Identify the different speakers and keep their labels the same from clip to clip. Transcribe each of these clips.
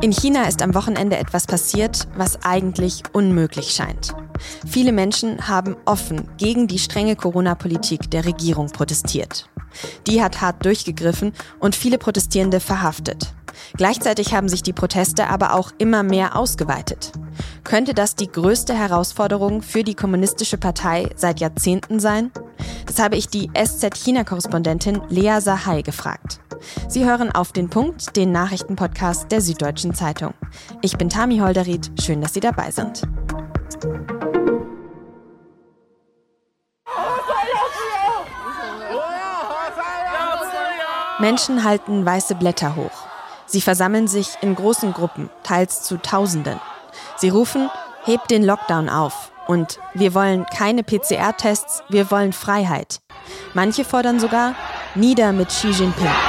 Speaker 1: In China ist am Wochenende etwas passiert, was eigentlich unmöglich scheint. Viele Menschen haben offen gegen die strenge Corona-Politik der Regierung protestiert. Die hat hart durchgegriffen und viele Protestierende verhaftet. Gleichzeitig haben sich die Proteste aber auch immer mehr ausgeweitet. Könnte das die größte Herausforderung für die Kommunistische Partei seit Jahrzehnten sein? Das habe ich die SZ-China-Korrespondentin Lea Sahai gefragt. Sie hören auf den Punkt, den Nachrichtenpodcast der Süddeutschen Zeitung. Ich bin Tami Holderried, schön, dass Sie dabei sind. Menschen halten weiße Blätter hoch. Sie versammeln sich in großen Gruppen, teils zu Tausenden. Sie rufen, hebt den Lockdown auf und wir wollen keine PCR-Tests, wir wollen Freiheit. Manche fordern sogar, nieder mit Xi Jinping.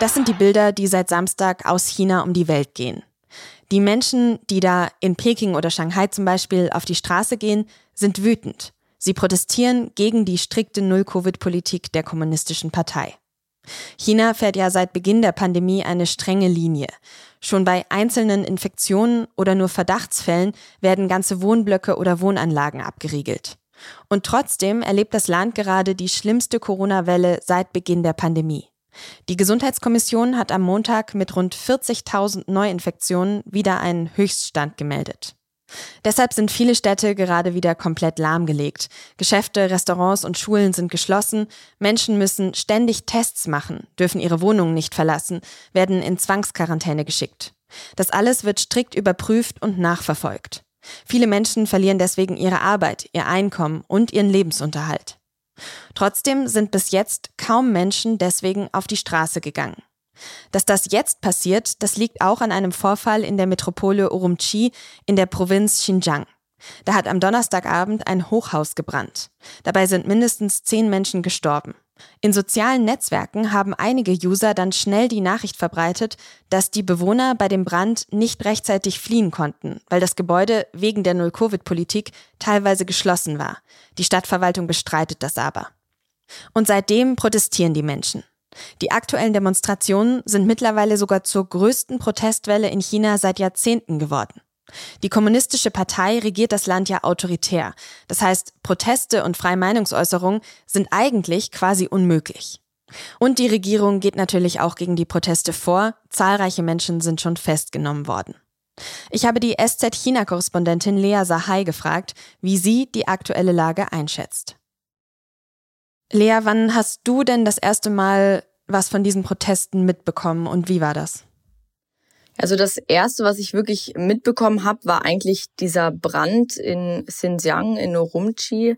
Speaker 1: Das sind die Bilder, die seit Samstag aus China um die Welt gehen. Die Menschen, die da in Peking oder Shanghai zum Beispiel auf die Straße gehen, sind wütend. Sie protestieren gegen die strikte Null-Covid-Politik der Kommunistischen Partei. China fährt ja seit Beginn der Pandemie eine strenge Linie. Schon bei einzelnen Infektionen oder nur Verdachtsfällen werden ganze Wohnblöcke oder Wohnanlagen abgeriegelt. Und trotzdem erlebt das Land gerade die schlimmste Corona-Welle seit Beginn der Pandemie. Die Gesundheitskommission hat am Montag mit rund 40.000 Neuinfektionen wieder einen Höchststand gemeldet. Deshalb sind viele Städte gerade wieder komplett lahmgelegt. Geschäfte, Restaurants und Schulen sind geschlossen. Menschen müssen ständig Tests machen, dürfen ihre Wohnungen nicht verlassen, werden in Zwangsquarantäne geschickt. Das alles wird strikt überprüft und nachverfolgt. Viele Menschen verlieren deswegen ihre Arbeit, ihr Einkommen und ihren Lebensunterhalt. Trotzdem sind bis jetzt kaum Menschen deswegen auf die Straße gegangen. Dass das jetzt passiert, das liegt auch an einem Vorfall in der Metropole Urumqi in der Provinz Xinjiang. Da hat am Donnerstagabend ein Hochhaus gebrannt. Dabei sind mindestens zehn Menschen gestorben. In sozialen Netzwerken haben einige User dann schnell die Nachricht verbreitet, dass die Bewohner bei dem Brand nicht rechtzeitig fliehen konnten, weil das Gebäude wegen der Null-Covid-Politik teilweise geschlossen war. Die Stadtverwaltung bestreitet das aber. Und seitdem protestieren die Menschen. Die aktuellen Demonstrationen sind mittlerweile sogar zur größten Protestwelle in China seit Jahrzehnten geworden. Die kommunistische Partei regiert das Land ja autoritär. Das heißt, Proteste und freie Meinungsäußerung sind eigentlich quasi unmöglich. Und die Regierung geht natürlich auch gegen die Proteste vor. Zahlreiche Menschen sind schon festgenommen worden. Ich habe die SZ-China-Korrespondentin Lea Sahai gefragt, wie sie die aktuelle Lage einschätzt. Lea, wann hast du denn das erste Mal was von diesen Protesten mitbekommen und wie war das?
Speaker 2: Also das erste, was ich wirklich mitbekommen habe, war eigentlich dieser Brand in Xinjiang in Urumqi,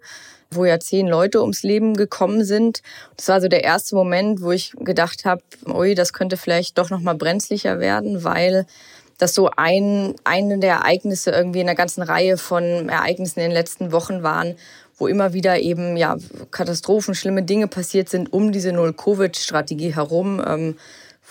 Speaker 2: wo ja zehn Leute ums Leben gekommen sind. Das war so der erste Moment, wo ich gedacht habe, ui, das könnte vielleicht doch noch mal brenzlicher werden, weil das so ein eine der Ereignisse irgendwie in einer ganzen Reihe von Ereignissen in den letzten Wochen waren, wo immer wieder eben ja Katastrophen, schlimme Dinge passiert sind um diese Null-Covid-Strategie herum. Ähm,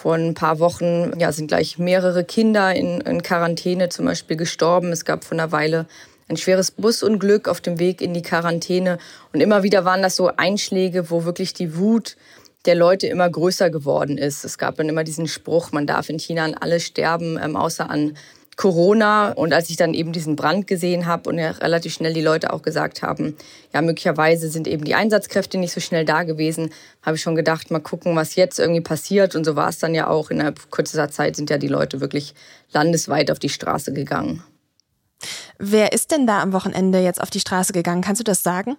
Speaker 2: vor ein paar Wochen ja, sind gleich mehrere Kinder in, in Quarantäne zum Beispiel gestorben. Es gab vor einer Weile ein schweres Busunglück auf dem Weg in die Quarantäne. Und immer wieder waren das so Einschläge, wo wirklich die Wut der Leute immer größer geworden ist. Es gab dann immer diesen Spruch, man darf in China an alles sterben, ähm, außer an Corona. Und als ich dann eben diesen Brand gesehen habe und ja relativ schnell die Leute auch gesagt haben, ja, möglicherweise sind eben die Einsatzkräfte nicht so schnell da gewesen, habe ich schon gedacht, mal gucken, was jetzt irgendwie passiert. Und so war es dann ja auch. Innerhalb kurzer Zeit sind ja die Leute wirklich landesweit auf die Straße gegangen.
Speaker 1: Wer ist denn da am Wochenende jetzt auf die Straße gegangen? Kannst du das sagen?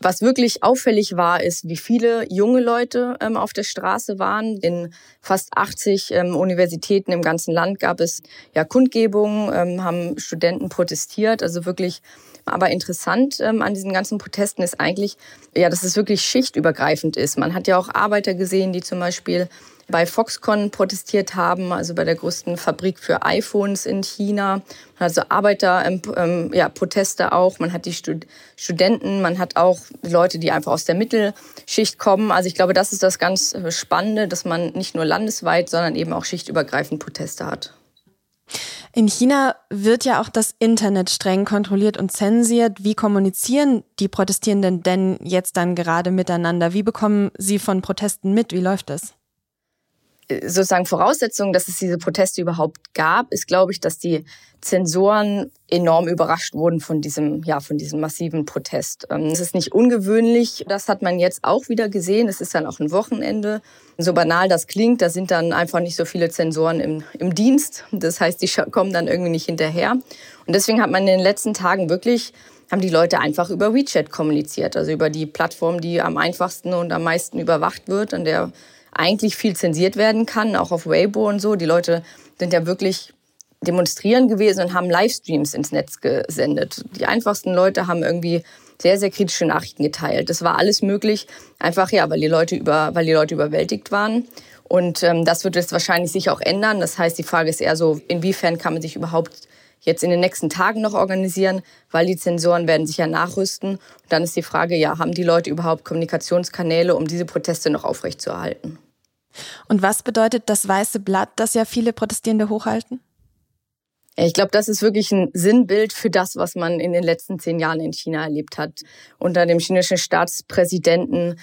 Speaker 2: Was wirklich auffällig war, ist, wie viele junge Leute ähm, auf der Straße waren. In fast 80 ähm, Universitäten im ganzen Land gab es ja Kundgebungen, ähm, haben Studenten protestiert. Also wirklich, aber interessant ähm, an diesen ganzen Protesten ist eigentlich, ja, dass es wirklich schichtübergreifend ist. Man hat ja auch Arbeiter gesehen, die zum Beispiel bei Foxconn protestiert haben, also bei der größten Fabrik für iPhones in China. Also Arbeiter, ähm, ähm, ja, Proteste auch. Man hat die Stud Studenten, man hat auch Leute, die einfach aus der Mittelschicht kommen. Also ich glaube, das ist das ganz äh, Spannende, dass man nicht nur landesweit, sondern eben auch schichtübergreifend Proteste hat.
Speaker 1: In China wird ja auch das Internet streng kontrolliert und zensiert. Wie kommunizieren die Protestierenden denn jetzt dann gerade miteinander? Wie bekommen sie von Protesten mit? Wie läuft das?
Speaker 2: Sozusagen Voraussetzung, dass es diese Proteste überhaupt gab, ist, glaube ich, dass die Zensoren enorm überrascht wurden von diesem, ja, von diesem massiven Protest. Es ähm, ist nicht ungewöhnlich. Das hat man jetzt auch wieder gesehen. Es ist dann auch ein Wochenende. So banal das klingt, da sind dann einfach nicht so viele Zensoren im, im Dienst. Das heißt, die kommen dann irgendwie nicht hinterher. Und deswegen hat man in den letzten Tagen wirklich haben die Leute einfach über WeChat kommuniziert, also über die Plattform, die am einfachsten und am meisten überwacht wird, an der eigentlich viel zensiert werden kann, auch auf Weibo und so. Die Leute sind ja wirklich demonstrieren gewesen und haben Livestreams ins Netz gesendet. Die einfachsten Leute haben irgendwie sehr, sehr kritische Nachrichten geteilt. Das war alles möglich, einfach ja, weil die Leute, über, weil die Leute überwältigt waren. Und ähm, das wird jetzt wahrscheinlich sich auch ändern. Das heißt, die Frage ist eher so, inwiefern kann man sich überhaupt jetzt in den nächsten Tagen noch organisieren, weil die Zensoren werden sich ja nachrüsten. Und dann ist die Frage, ja, haben die Leute überhaupt Kommunikationskanäle, um diese Proteste noch aufrechtzuerhalten?
Speaker 1: Und was bedeutet das weiße Blatt, das ja viele Protestierende hochhalten?
Speaker 2: Ich glaube, das ist wirklich ein Sinnbild für das, was man in den letzten zehn Jahren in China erlebt hat. Unter dem chinesischen Staatspräsidenten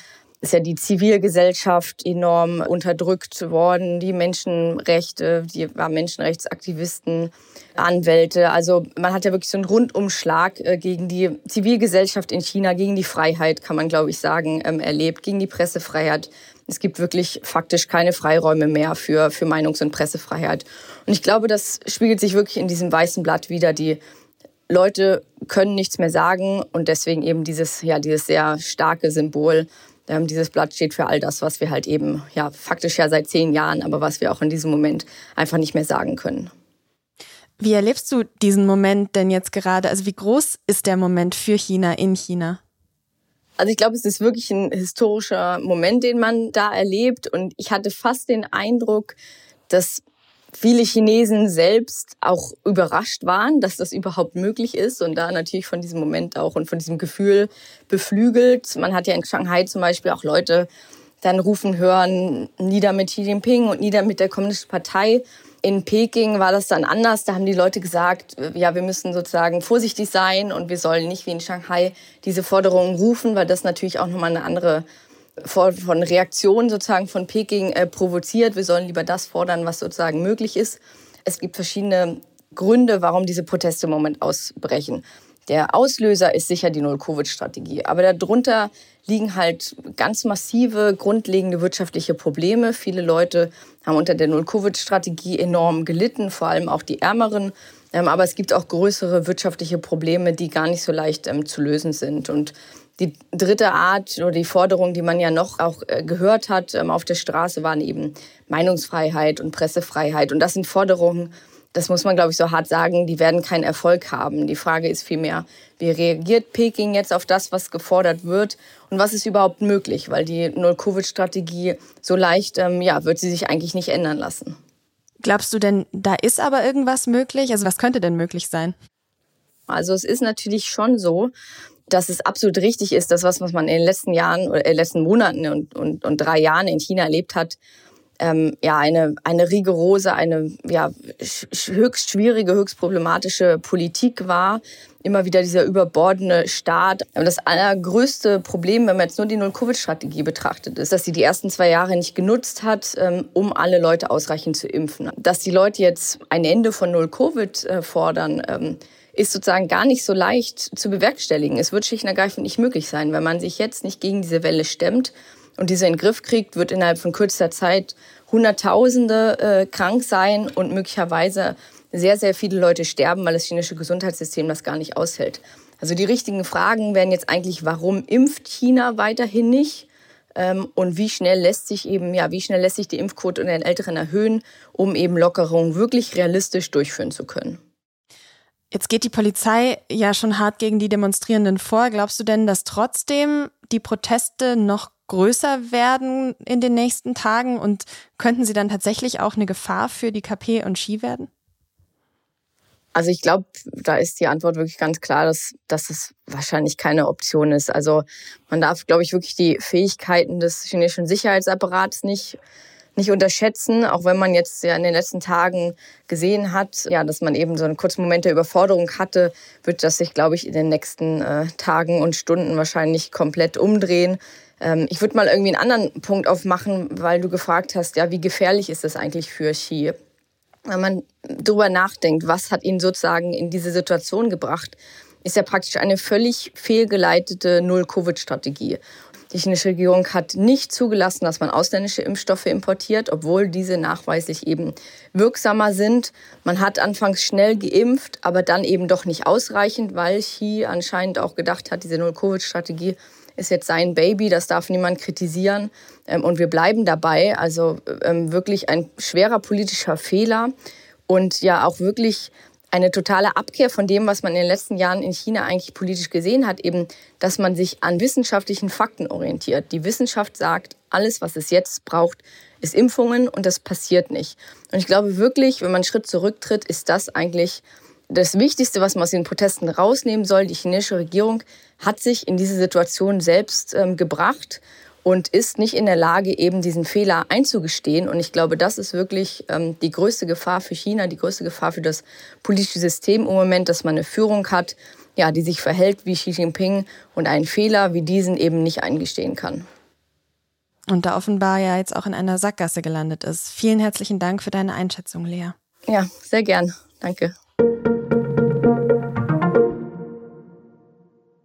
Speaker 2: ist ja die Zivilgesellschaft enorm unterdrückt worden, die Menschenrechte, die Menschenrechtsaktivisten, Anwälte. Also man hat ja wirklich so einen Rundumschlag äh, gegen die Zivilgesellschaft in China, gegen die Freiheit, kann man glaube ich sagen, ähm, erlebt, gegen die Pressefreiheit. Es gibt wirklich faktisch keine Freiräume mehr für, für Meinungs- und Pressefreiheit. Und ich glaube, das spiegelt sich wirklich in diesem weißen Blatt wieder. Die Leute können nichts mehr sagen und deswegen eben dieses, ja, dieses sehr starke Symbol. Ähm, dieses Blatt steht für all das, was wir halt eben, ja, faktisch ja seit zehn Jahren, aber was wir auch in diesem Moment einfach nicht mehr sagen können.
Speaker 1: Wie erlebst du diesen Moment denn jetzt gerade? Also wie groß ist der Moment für China in China?
Speaker 2: Also ich glaube, es ist wirklich ein historischer Moment, den man da erlebt. Und ich hatte fast den Eindruck, dass viele Chinesen selbst auch überrascht waren, dass das überhaupt möglich ist und da natürlich von diesem Moment auch und von diesem Gefühl beflügelt. Man hat ja in Shanghai zum Beispiel auch Leute dann rufen hören, nieder mit Xi Jinping und nieder mit der Kommunistischen Partei. In Peking war das dann anders. Da haben die Leute gesagt, ja, wir müssen sozusagen vorsichtig sein und wir sollen nicht wie in Shanghai diese Forderungen rufen, weil das natürlich auch nochmal eine andere Form von Reaktion sozusagen von Peking äh, provoziert. Wir sollen lieber das fordern, was sozusagen möglich ist. Es gibt verschiedene Gründe, warum diese Proteste im Moment ausbrechen. Der Auslöser ist sicher die Null-Covid-Strategie. Aber darunter liegen halt ganz massive, grundlegende wirtschaftliche Probleme. Viele Leute haben unter der Null-Covid-Strategie enorm gelitten, vor allem auch die Ärmeren. Ähm, aber es gibt auch größere wirtschaftliche Probleme, die gar nicht so leicht ähm, zu lösen sind. Und die dritte Art oder die Forderung, die man ja noch auch äh, gehört hat ähm, auf der Straße, waren eben Meinungsfreiheit und Pressefreiheit. Und das sind Forderungen, das muss man, glaube ich, so hart sagen, die werden keinen Erfolg haben. Die Frage ist vielmehr, wie reagiert Peking jetzt auf das, was gefordert wird und was ist überhaupt möglich? Weil die Null-Covid-Strategie so leicht, ähm, ja, wird sie sich eigentlich nicht ändern lassen.
Speaker 1: Glaubst du denn, da ist aber irgendwas möglich? Also was könnte denn möglich sein?
Speaker 2: Also es ist natürlich schon so, dass es absolut richtig ist, dass was, man in den letzten Jahren oder äh, letzten Monaten und, und, und drei Jahren in China erlebt hat, ähm, ja eine eine rigorose, eine ja höchst schwierige, höchst problematische Politik war. Immer wieder dieser überbordene Staat. Aber das allergrößte Problem, wenn man jetzt nur die Null-Covid-Strategie betrachtet, ist, dass sie die ersten zwei Jahre nicht genutzt hat, ähm, um alle Leute ausreichend zu impfen. Dass die Leute jetzt ein Ende von Null-Covid äh, fordern, ähm, ist sozusagen gar nicht so leicht zu bewerkstelligen. Es wird schlicht und ergreifend nicht möglich sein, wenn man sich jetzt nicht gegen diese Welle stemmt und diese in den Griff kriegt, wird innerhalb von kürzester Zeit Hunderttausende äh, krank sein und möglicherweise sehr, sehr viele Leute sterben, weil das chinesische Gesundheitssystem das gar nicht aushält. Also die richtigen Fragen wären jetzt eigentlich, warum impft China weiterhin nicht? Ähm, und wie schnell lässt sich eben, ja, wie schnell lässt sich die Impfquote in den Älteren erhöhen, um eben Lockerungen wirklich realistisch durchführen zu können?
Speaker 1: Jetzt geht die Polizei ja schon hart gegen die Demonstrierenden vor. Glaubst du denn, dass trotzdem die Proteste noch größer werden in den nächsten Tagen und könnten sie dann tatsächlich auch eine Gefahr für die KP und Ski werden?
Speaker 2: Also ich glaube, da ist die Antwort wirklich ganz klar, dass, dass das wahrscheinlich keine Option ist. Also man darf, glaube ich, wirklich die Fähigkeiten des chinesischen Sicherheitsapparats nicht nicht unterschätzen, auch wenn man jetzt ja in den letzten Tagen gesehen hat, ja, dass man eben so einen kurzen Moment der Überforderung hatte, wird das sich, glaube ich, in den nächsten äh, Tagen und Stunden wahrscheinlich komplett umdrehen. Ähm, ich würde mal irgendwie einen anderen Punkt aufmachen, weil du gefragt hast, ja, wie gefährlich ist das eigentlich für Xi? Wenn man darüber nachdenkt, was hat ihn sozusagen in diese Situation gebracht, ist ja praktisch eine völlig fehlgeleitete Null-Covid-Strategie. Die chinesische Regierung hat nicht zugelassen, dass man ausländische Impfstoffe importiert, obwohl diese nachweislich eben wirksamer sind. Man hat anfangs schnell geimpft, aber dann eben doch nicht ausreichend, weil Xi anscheinend auch gedacht hat, diese Null-Covid-Strategie ist jetzt sein Baby, das darf niemand kritisieren. Ähm, und wir bleiben dabei. Also ähm, wirklich ein schwerer politischer Fehler und ja auch wirklich eine totale Abkehr von dem, was man in den letzten Jahren in China eigentlich politisch gesehen hat, eben, dass man sich an wissenschaftlichen Fakten orientiert. Die Wissenschaft sagt, alles, was es jetzt braucht, ist Impfungen und das passiert nicht. Und ich glaube wirklich, wenn man einen Schritt zurücktritt, ist das eigentlich das Wichtigste, was man aus den Protesten rausnehmen soll. Die chinesische Regierung hat sich in diese Situation selbst ähm, gebracht und ist nicht in der Lage, eben diesen Fehler einzugestehen. Und ich glaube, das ist wirklich ähm, die größte Gefahr für China, die größte Gefahr für das politische System im Moment, dass man eine Führung hat, ja, die sich verhält wie Xi Jinping und einen Fehler wie diesen eben nicht eingestehen kann.
Speaker 1: Und da offenbar ja jetzt auch in einer Sackgasse gelandet ist. Vielen herzlichen Dank für deine Einschätzung, Lea.
Speaker 2: Ja, sehr gern. Danke.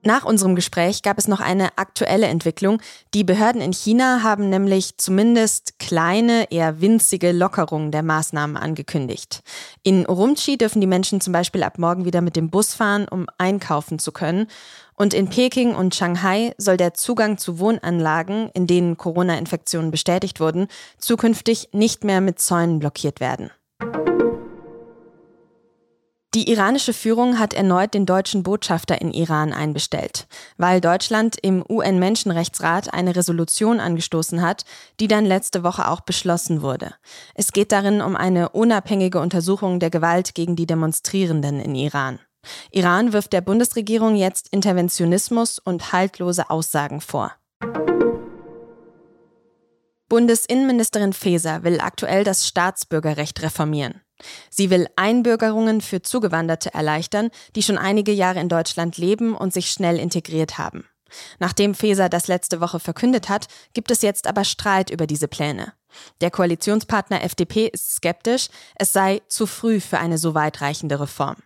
Speaker 1: Nach unserem Gespräch gab es noch eine aktuelle Entwicklung. Die Behörden in China haben nämlich zumindest kleine, eher winzige Lockerungen der Maßnahmen angekündigt. In Urumqi dürfen die Menschen zum Beispiel ab morgen wieder mit dem Bus fahren, um einkaufen zu können. Und in Peking und Shanghai soll der Zugang zu Wohnanlagen, in denen Corona-Infektionen bestätigt wurden, zukünftig nicht mehr mit Zäunen blockiert werden. Die iranische Führung hat erneut den deutschen Botschafter in Iran einbestellt, weil Deutschland im UN-Menschenrechtsrat eine Resolution angestoßen hat, die dann letzte Woche auch beschlossen wurde. Es geht darin um eine unabhängige Untersuchung der Gewalt gegen die Demonstrierenden in Iran. Iran wirft der Bundesregierung jetzt Interventionismus und haltlose Aussagen vor. Bundesinnenministerin Faeser will aktuell das Staatsbürgerrecht reformieren. Sie will Einbürgerungen für Zugewanderte erleichtern, die schon einige Jahre in Deutschland leben und sich schnell integriert haben. Nachdem Feser das letzte Woche verkündet hat, gibt es jetzt aber Streit über diese Pläne. Der Koalitionspartner FDP ist skeptisch, es sei zu früh für eine so weitreichende Reform.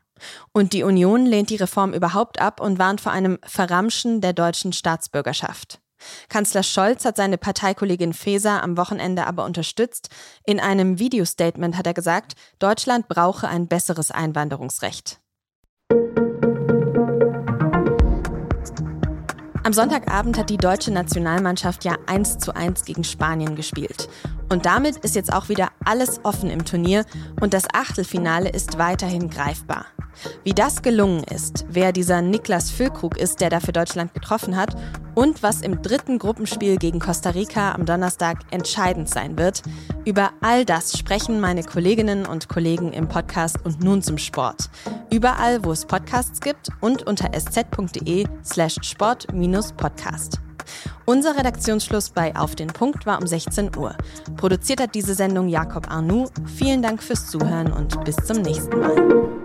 Speaker 1: Und die Union lehnt die Reform überhaupt ab und warnt vor einem Verramschen der deutschen Staatsbürgerschaft. Kanzler Scholz hat seine Parteikollegin Faeser am Wochenende aber unterstützt. In einem Videostatement hat er gesagt, Deutschland brauche ein besseres Einwanderungsrecht. Am Sonntagabend hat die deutsche Nationalmannschaft ja 1 zu 1 gegen Spanien gespielt. Und damit ist jetzt auch wieder alles offen im Turnier und das Achtelfinale ist weiterhin greifbar. Wie das gelungen ist, wer dieser Niklas Füllkrug ist, der da für Deutschland getroffen hat und was im dritten Gruppenspiel gegen Costa Rica am Donnerstag entscheidend sein wird, über all das sprechen meine Kolleginnen und Kollegen im Podcast und nun zum Sport. Überall, wo es Podcasts gibt und unter sz.de slash sport-podcast. Unser Redaktionsschluss bei Auf den Punkt war um 16 Uhr. Produziert hat diese Sendung Jakob Arnoux. Vielen Dank fürs Zuhören und bis zum nächsten Mal.